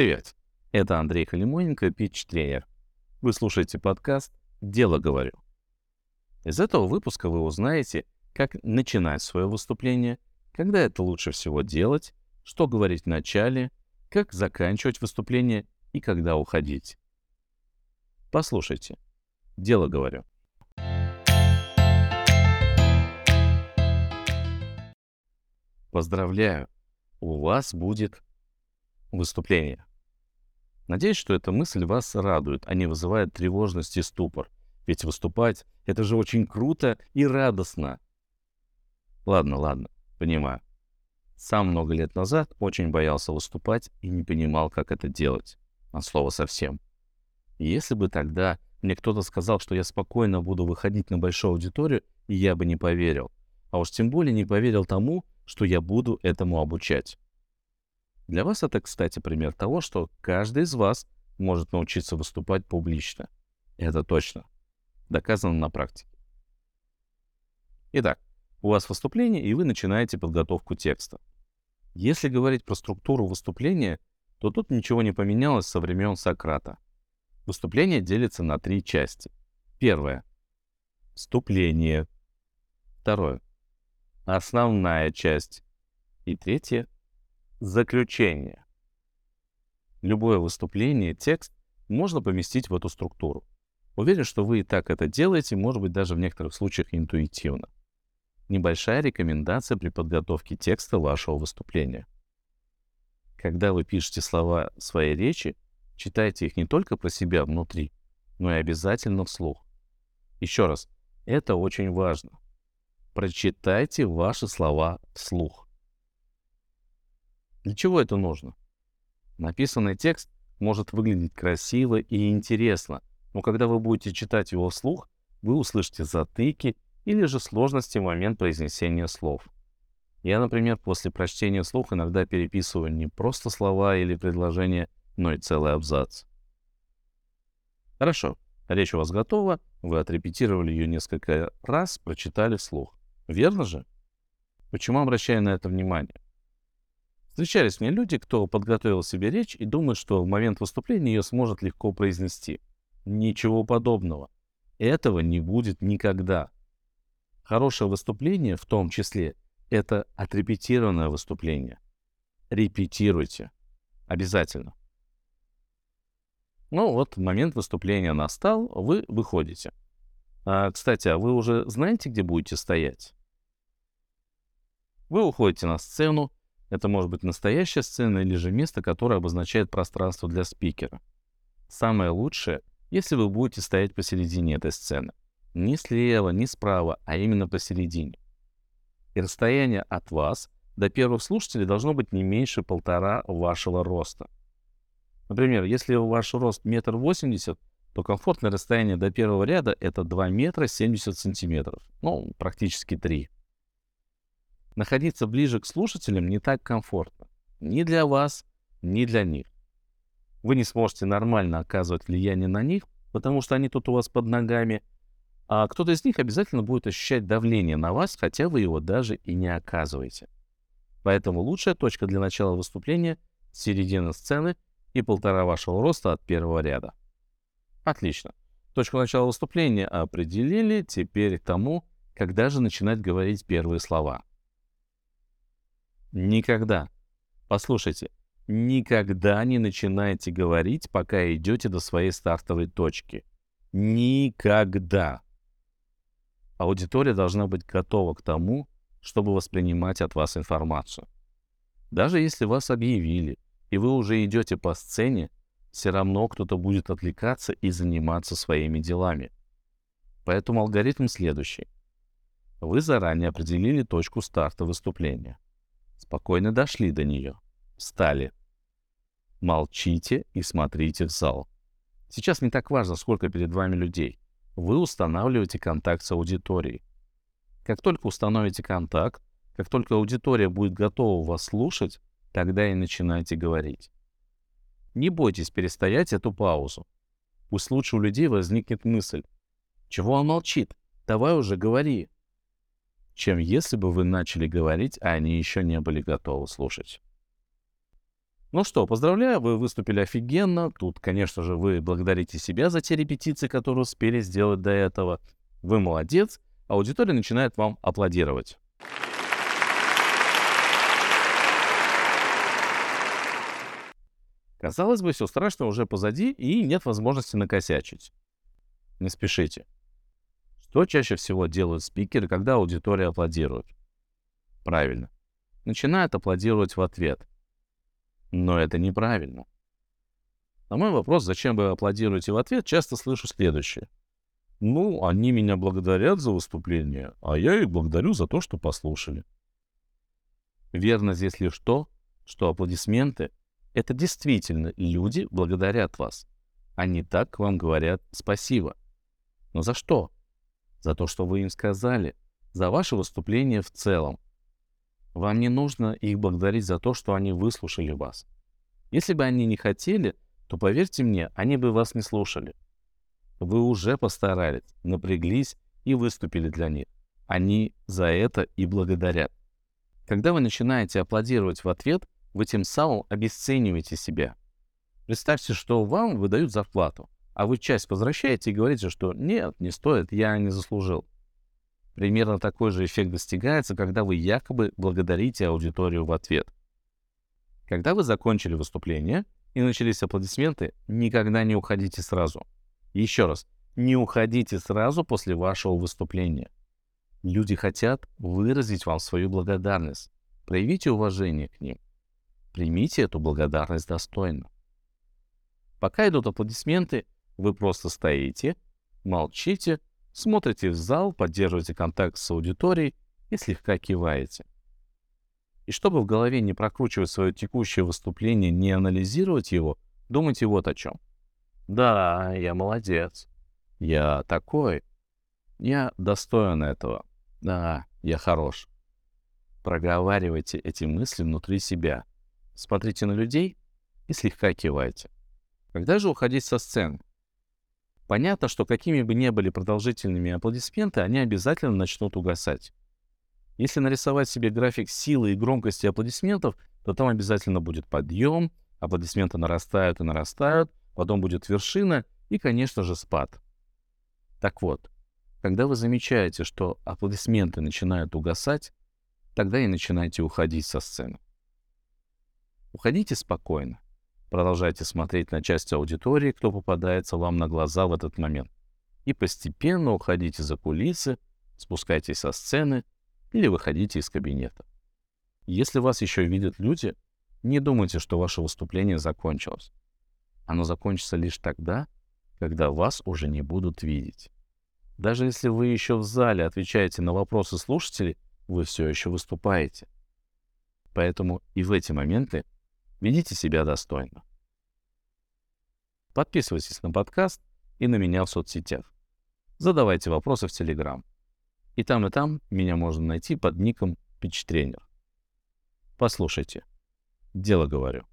Привет, это Андрей Халимоненко, питч-тренер. Вы слушаете подкаст «Дело говорю». Из этого выпуска вы узнаете, как начинать свое выступление, когда это лучше всего делать, что говорить в начале, как заканчивать выступление и когда уходить. Послушайте, дело говорю. Поздравляю, у вас будет выступление. Надеюсь, что эта мысль вас радует, а не вызывает тревожность и ступор. Ведь выступать — это же очень круто и радостно. Ладно, ладно, понимаю. Сам много лет назад очень боялся выступать и не понимал, как это делать. От слова совсем. Если бы тогда мне кто-то сказал, что я спокойно буду выходить на большую аудиторию, я бы не поверил. А уж тем более не поверил тому, что я буду этому обучать. Для вас это, кстати, пример того, что каждый из вас может научиться выступать публично. Это точно. Доказано на практике. Итак, у вас выступление, и вы начинаете подготовку текста. Если говорить про структуру выступления, то тут ничего не поменялось со времен Сократа. Выступление делится на три части. Первое — вступление. Второе — основная часть. И третье — заключение. Любое выступление, текст можно поместить в эту структуру. Уверен, что вы и так это делаете, может быть, даже в некоторых случаях интуитивно. Небольшая рекомендация при подготовке текста вашего выступления. Когда вы пишете слова своей речи, читайте их не только про себя внутри, но и обязательно вслух. Еще раз, это очень важно. Прочитайте ваши слова вслух. Для чего это нужно? Написанный текст может выглядеть красиво и интересно, но когда вы будете читать его вслух, вы услышите затыки или же сложности в момент произнесения слов. Я, например, после прочтения вслух иногда переписываю не просто слова или предложения, но и целый абзац. Хорошо, речь у вас готова, вы отрепетировали ее несколько раз, прочитали вслух. Верно же? Почему обращаю на это внимание? Встречались мне люди, кто подготовил себе речь и думает, что в момент выступления ее сможет легко произнести. Ничего подобного. Этого не будет никогда. Хорошее выступление, в том числе, это отрепетированное выступление. Репетируйте. Обязательно. Ну вот, момент выступления настал, вы выходите. А, кстати, а вы уже знаете, где будете стоять? Вы уходите на сцену, это может быть настоящая сцена или же место, которое обозначает пространство для спикера. Самое лучшее, если вы будете стоять посередине этой сцены. Не слева, не справа, а именно посередине. И расстояние от вас до первых слушателей должно быть не меньше полтора вашего роста. Например, если ваш рост метр восемьдесят, то комфортное расстояние до первого ряда это 2 метра 70 сантиметров. Ну, практически 3 находиться ближе к слушателям не так комфортно. Ни для вас, ни для них. Вы не сможете нормально оказывать влияние на них, потому что они тут у вас под ногами, а кто-то из них обязательно будет ощущать давление на вас, хотя вы его даже и не оказываете. Поэтому лучшая точка для начала выступления — середина сцены и полтора вашего роста от первого ряда. Отлично. Точку начала выступления определили, теперь к тому, когда же начинать говорить первые слова — Никогда. Послушайте, никогда не начинайте говорить, пока идете до своей стартовой точки. Никогда. Аудитория должна быть готова к тому, чтобы воспринимать от вас информацию. Даже если вас объявили, и вы уже идете по сцене, все равно кто-то будет отвлекаться и заниматься своими делами. Поэтому алгоритм следующий. Вы заранее определили точку старта выступления. Спокойно дошли до нее. Встали. Молчите и смотрите в зал. Сейчас не так важно, сколько перед вами людей. Вы устанавливаете контакт с аудиторией. Как только установите контакт, как только аудитория будет готова вас слушать, тогда и начинайте говорить. Не бойтесь перестоять эту паузу. Пусть лучше у людей возникнет мысль. Чего он молчит? Давай уже говори чем если бы вы начали говорить, а они еще не были готовы слушать. Ну что, поздравляю, вы выступили офигенно. Тут, конечно же, вы благодарите себя за те репетиции, которые успели сделать до этого. Вы молодец. Аудитория начинает вам аплодировать. Казалось бы, все страшное уже позади и нет возможности накосячить. Не спешите. Что чаще всего делают спикеры, когда аудитория аплодирует? Правильно. Начинают аплодировать в ответ. Но это неправильно. На мой вопрос, зачем вы аплодируете в ответ, часто слышу следующее. Ну, они меня благодарят за выступление, а я их благодарю за то, что послушали. Верно здесь лишь то, что аплодисменты — это действительно люди благодарят вас. Они так вам говорят спасибо. Но за что? За то, что вы им сказали, за ваше выступление в целом, вам не нужно их благодарить за то, что они выслушали вас. Если бы они не хотели, то, поверьте мне, они бы вас не слушали. Вы уже постарались, напряглись и выступили для них. Они за это и благодарят. Когда вы начинаете аплодировать в ответ, вы тем самым обесцениваете себя. Представьте, что вам выдают зарплату, а вы часть возвращаете и говорите, что нет, не стоит, я не заслужил. Примерно такой же эффект достигается, когда вы якобы благодарите аудиторию в ответ. Когда вы закончили выступление и начались аплодисменты, никогда не уходите сразу. Еще раз, не уходите сразу после вашего выступления. Люди хотят выразить вам свою благодарность. Проявите уважение к ним. Примите эту благодарность достойно. Пока идут аплодисменты, вы просто стоите, молчите Смотрите в зал, поддерживаете контакт с аудиторией и слегка киваете. И чтобы в голове не прокручивать свое текущее выступление, не анализировать его, думайте вот о чем. Да, я молодец. Я такой. Я достоин этого. Да, я хорош. Проговаривайте эти мысли внутри себя. Смотрите на людей и слегка кивайте. Когда же уходить со сцены? Понятно, что какими бы ни были продолжительными аплодисменты, они обязательно начнут угасать. Если нарисовать себе график силы и громкости аплодисментов, то там обязательно будет подъем, аплодисменты нарастают и нарастают, потом будет вершина и, конечно же, спад. Так вот, когда вы замечаете, что аплодисменты начинают угасать, тогда и начинайте уходить со сцены. Уходите спокойно. Продолжайте смотреть на часть аудитории, кто попадается вам на глаза в этот момент. И постепенно уходите за кулисы, спускайтесь со сцены или выходите из кабинета. Если вас еще видят люди, не думайте, что ваше выступление закончилось. Оно закончится лишь тогда, когда вас уже не будут видеть. Даже если вы еще в зале отвечаете на вопросы слушателей, вы все еще выступаете. Поэтому и в эти моменты Ведите себя достойно. Подписывайтесь на подкаст и на меня в соцсетях. Задавайте вопросы в Телеграм. И там, и там меня можно найти под ником Пич Тренер. Послушайте. Дело говорю.